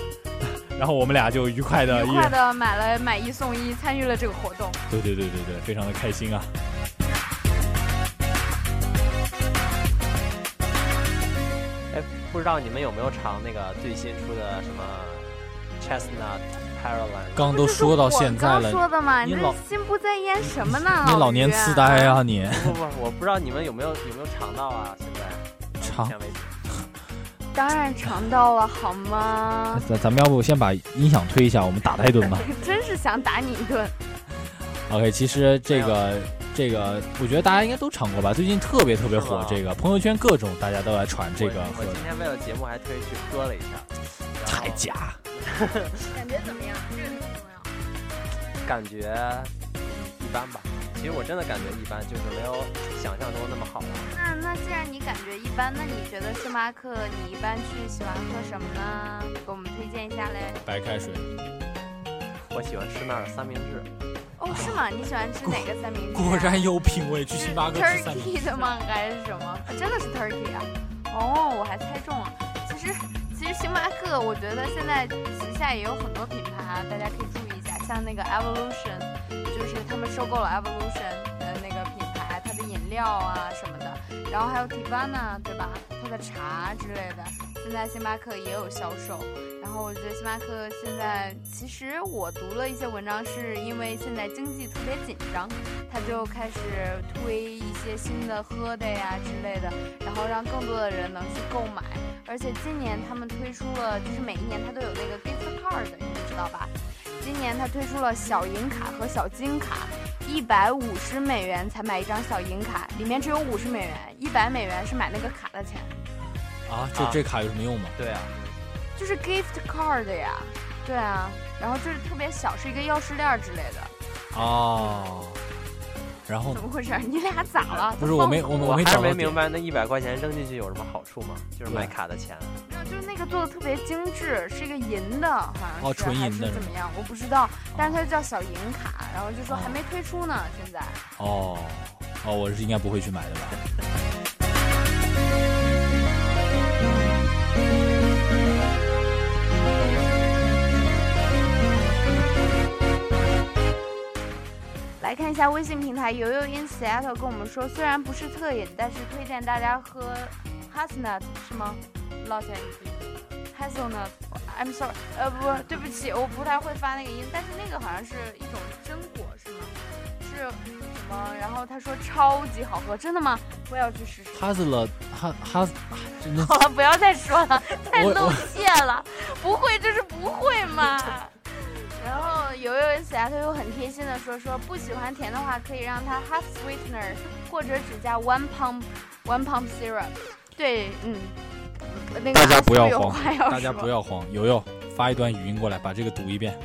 然后我们俩就愉快的愉快的买了买一送一，参与了这个活动。对对对对对，非常的开心啊。哎，不知道你们有没有尝那个最新出的什么 chestnut Caroline？刚刚都说到现在了，刚说的嘛，你老心不在焉什么呢？你老年痴呆啊你！不不，我不知道你们有没有有没有尝到啊？现在尝为止。当然尝到了，好吗？咱咱们要不先把音响推一下，我们打他一顿吧。*laughs* 真是想打你一顿。OK，其实这个这个，我觉得大家应该都尝过吧？最近特别特别火，这个朋友圈各种大家都在传这个。我今天为了节目还特意去喝了一下，太假。*laughs* 感觉怎么样？这个很重要。感觉一般吧。其实我真的感觉一般，就是没有想象中那么好玩。感觉一般，那你觉得星巴克你一般去喜欢喝什么呢？给我们推荐一下嘞。白开水。我喜欢吃那儿的三明治。哦，是吗？你喜欢吃哪个三明治、啊？果然有品味，去星巴克吃三明治。Turkey 的吗？还是什么？啊、真的是 Turkey 啊！哦，我还猜中了。其实其实星巴克，我觉得现在旗下也有很多品牌啊，大家可以注意一下，像那个 Evolution，就是他们收购了 Evolution 的那个品牌，它的饮料啊什么的，然后还有 Tivana 对吧？它的茶之类的，现在星巴克也有销售。然后我觉得星巴克现在，其实我读了一些文章，是因为现在经济特别紧张，他就开始推一些新的喝的呀之类的，然后让更多的人能去购买。而且今年他们推出了，就是每一年它都有那个 gift card，你们知道吧？今年它推出了小银卡和小金卡，一百五十美元才买一张小银卡，里面只有五十美元，一百美元是买那个卡的钱。啊，这这卡有什么用吗？对啊。就是 gift card 呀，对啊，然后就是特别小，是一个钥匙链之类的。哦，然后怎么回事？你俩咋了？不是我没我我还是没明白那一百块钱扔进去有什么好处吗？就是买卡的钱。没有，就是那个做的特别精致，是一个银的，好像是，哦纯银的怎么样？我不知道，但是它叫小银卡，然后就说还没推出呢，现在。哦哦，我是应该不会去买的吧？*laughs* 来看一下微信平台，游游 in Seattle 跟我们说，虽然不是特饮，但是推荐大家喝 hazelnut 是吗？Latte hazelnut，I'm sorry，呃不，对不起，我不太会发那个音，但是那个好像是一种榛果是吗？是什么？然后他说超级好喝，真的吗？我也要去试试。哈斯勒哈哈，*laughs* 真的好了，不要再说了，太露我怯了。不会就是不会嘛。然后有有喜亚特又很贴心的说说不喜欢甜的话，可以让它 half sweetener，或者只加 one pump one pump syrup。对，嗯，那个大家不要慌，大家不要慌，游游发一段语音过来，把这个读一遍，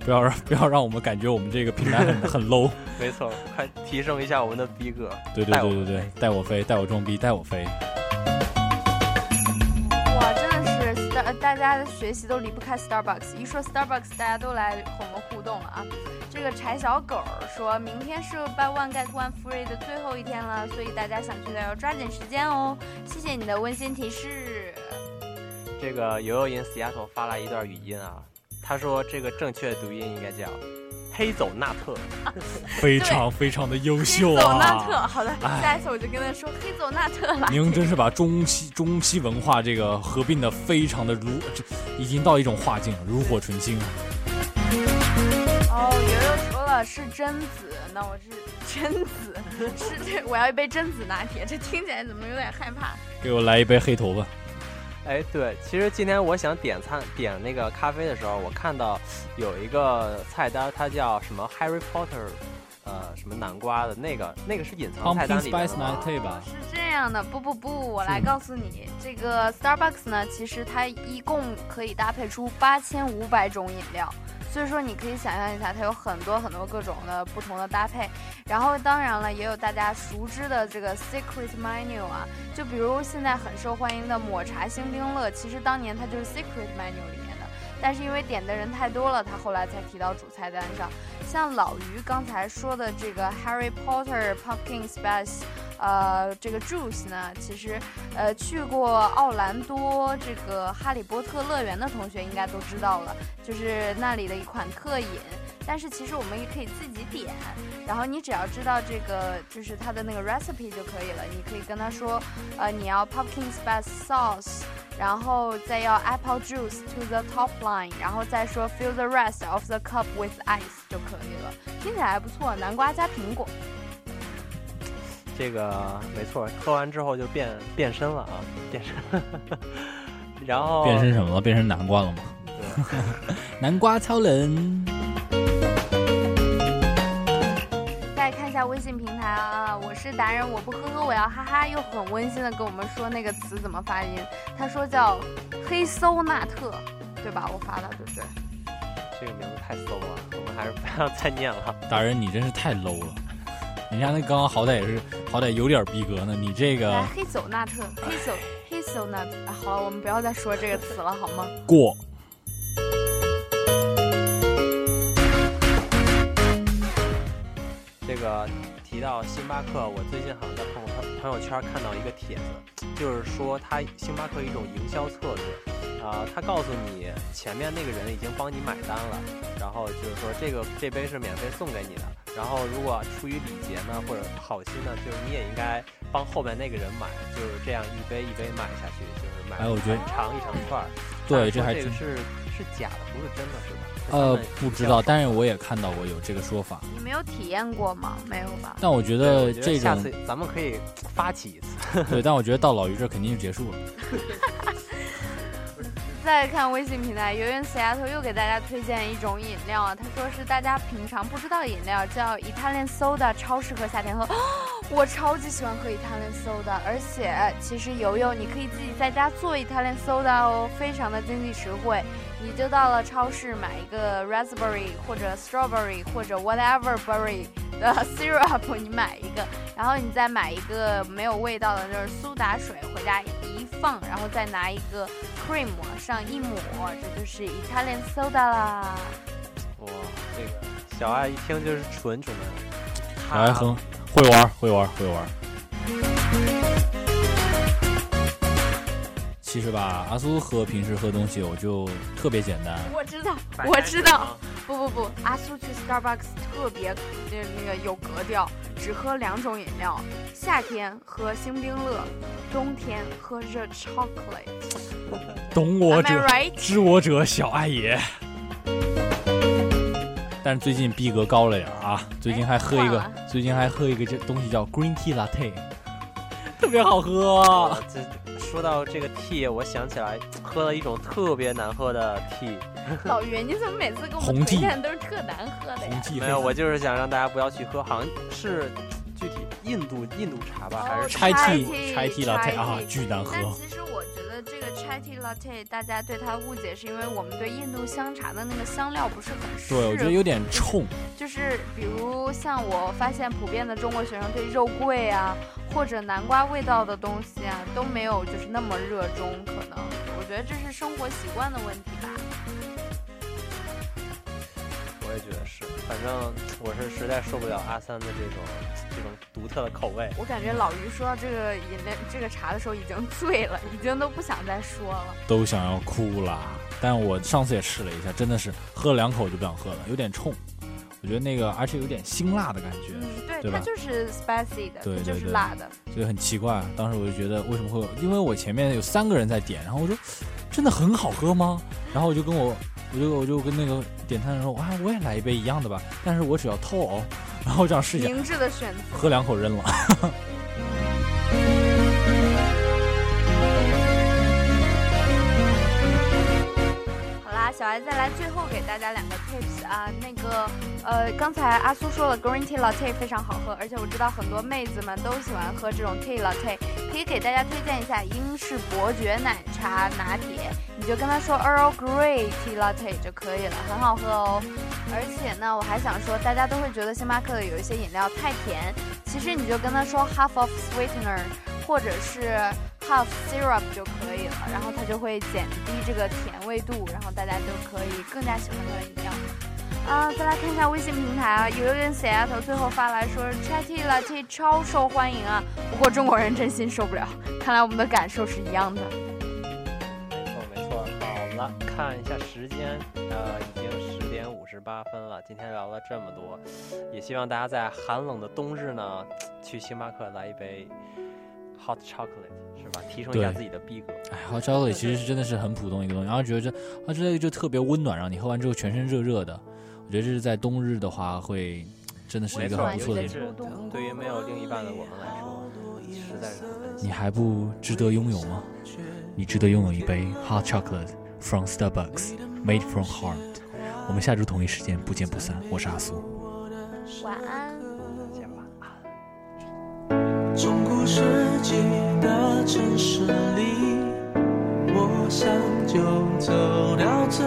不要让不要让我们感觉我们这个平台很很 low。*laughs* 没错，快提升一下我们的逼格。对对对对对，带我飞，带我装逼，带我飞。大家的学习都离不开 Starbucks。一说 Starbucks，大家都来和我们互动了啊。这个柴小狗说，明天是 Buy One Get One Free 的最后一天了，所以大家想去的要抓紧时间哦。谢谢你的温馨提示。这个游游 in Seattle 发来一段语音啊，他说这个正确读音应该叫黑走纳特，*laughs* 非常非常的优秀黑走纳特，啊！好的，哎下一次我就跟他说黑走纳特了。您真是把中西中西文化这个合并的非常的如，这已经到一种化境了，炉火纯青啊！哦，悠悠说了是榛子，那我是榛子，是这我要一杯榛子拿铁，这听起来怎么有点害怕？给我来一杯黑头发。哎，对，其实今天我想点餐点那个咖啡的时候，我看到有一个菜单，它叫什么 Harry Potter，呃，什么南瓜的那个，那个是隐藏菜单里的吧？是这样的，不不不，我来告诉你，这个 Starbucks 呢，其实它一共可以搭配出八千五百种饮料，所以说你可以想象一下，它有很多很多各种的不同的搭配。然后当然了，也有大家熟知的这个 Secret Menu 啊，就比如现在很受欢迎的抹茶星冰乐，其实当年它就是 Secret Menu 里面的。但是因为点的人太多了，它后来才提到主菜单上。像老于刚才说的这个 Harry Potter Pumpkin Spice，呃，这个 Juice 呢，其实呃去过奥兰多这个哈利波特乐园的同学应该都知道了，就是那里的一款特饮。但是其实我们也可以自己点，然后你只要知道这个就是它的那个 recipe 就可以了。你可以跟他说，呃，你要 pumpkin spice sauce，然后再要 apple juice to the top line，然后再说 fill the rest of the cup with ice 就可以了。听起来还不错，南瓜加苹果。这个没错，喝完之后就变变身了啊，变身。*laughs* 然后变身什么了？变身南瓜了吗？*laughs* 南瓜超人。再看一下微信平台啊，我是达人，我不呵呵，我要哈哈，又很温馨的跟我们说那个词怎么发音，他说叫黑搜纳特，对吧？我发的对不对？这个名字太馊了，我们还是不要再念了。达人，你真是太 low 了。人家那刚刚好歹也是，好歹有点逼格呢。你这个来，黑走纳特，黑走黑走纳特、啊，好了，我们不要再说这个词了，好吗？过。这个提到星巴克，我最近好像在朋友朋友圈看到一个帖子，就是说他星巴克一种营销策略，啊、他告诉你前面那个人已经帮你买单了，然后就是说这个这杯是免费送给你的，然后如果出于礼节呢或者好心呢，就是你也应该帮后面那个人买，就是这样一杯一杯买下去，就是买哎我觉得很长一长串儿。对这还这个是是假的，不是真的，是吧？呃，不知道，但是我也看到过有这个说法。你没有体验过吗？没有吧？但我觉得这种下次咱们可以发起一次。对，但我觉得到老于这肯定就结束了。*laughs* 再看微信平台，游园死丫头又给大家推荐一种饮料啊，他说是大家平常不知道饮料，叫 Italian Soda，超适合夏天喝。我超级喜欢喝 Italian soda，而且其实游泳你可以自己在家做 Italian soda 哦，非常的经济实惠。你就到了超市买一个 raspberry 或者 strawberry 或者 whatever berry 的 *laughs* syrup，你买一个，然后你再买一个没有味道的，就是苏打水，回家一放，然后再拿一个 cream 往上一抹，这就是 Italian soda 啦。哇，这个小爱一听就是纯纯的。小爱很会玩，会玩，会玩。其实吧，阿苏喝平时喝东西我就特别简单，我知道，我知道，不不不，阿苏去 Starbucks 特别就是那个有格调，只喝两种饮料，夏天喝星冰乐，冬天喝热 chocolate。懂我者 right？知我者小爱也。但是最近逼格高了点儿啊，最近还喝一个，最近还喝一个这东西叫 green tea latte，特别好喝。哇这说到这个 tea，我想起来喝了一种特别难喝的 tea。*laughs* 老袁，你怎么每次给我们推荐都是特难喝的呀？没有，我就是想让大家不要去喝，好像是具体印度印度茶吧，还是拆 tea- 拆 tea latte 啊，巨难喝。但其实我觉得这个 chai tea latte，大家对它误解是因为我们对印度香茶的那个香料不是很适对，我觉得有点冲。就是比如像我发现普遍的中国学生对肉桂啊或者南瓜味道的东西啊都没有就是那么热衷，可能我觉得这是生活习惯的问题吧。我也觉得是，反正我是实在受不了阿三的这种这种独特的口味。我感觉老于说到这个饮料这个茶的时候已经醉了，已经都不想再说了。都想要哭了。但我上次也试了一下，真的是喝了两口就不想喝了，有点冲。我觉得那个，而且有点辛辣的感觉，嗯，对？它就是 spicy 的，对就是辣的。所以很奇怪。当时我就觉得为什么会有？因为我前面有三个人在点，然后我说真的很好喝吗？然后我就跟我，我就我就跟那个点餐的人说，啊，我也来一杯一样的吧，但是我只要透哦。*laughs* 然后这样试一下，明智的选择。喝两口扔了。小艾再来最后给大家两个 tips 啊，那个呃，刚才阿苏说了 green tea latte 非常好喝，而且我知道很多妹子们都喜欢喝这种 tea latte，可以给大家推荐一下英式伯爵奶茶拿铁，你就跟他说 Earl Grey tea latte 就可以了，很好喝哦。而且呢，我还想说，大家都会觉得星巴克的有一些饮料太甜，其实你就跟他说 half of sweetener。或者是 half syrup 就可以了，然后它就会减低这个甜味度，然后大家就可以更加喜欢它的饮料。啊，再来看一下微信平台啊，有一个人 Seattle 最后发来说 chai tea latte 超受欢迎啊，不过中国人真心受不了，*laughs* 看来我们的感受是一样的。没错没错，好了，看一下时间，呃，已经十点五十八分了。今天聊了这么多，也希望大家在寒冷的冬日呢，去星巴克来一杯 hot chocolate，是吧？提升一下自己的逼格。哎，hot chocolate 其实是真的是很普通一个东西，然后觉得这啊这个就特别温暖，让你喝完之后全身热热的。我觉得这是在冬日的话会真的是一个很不错的饮料。对于没有另一半的我们来说，实在是很。你还不值得拥有吗？你值得拥有一杯 hot chocolate from Starbucks, made from heart。我们下周同一时间不见不散。我是阿苏。晚安。中古世自己的城市里，我想就走到这。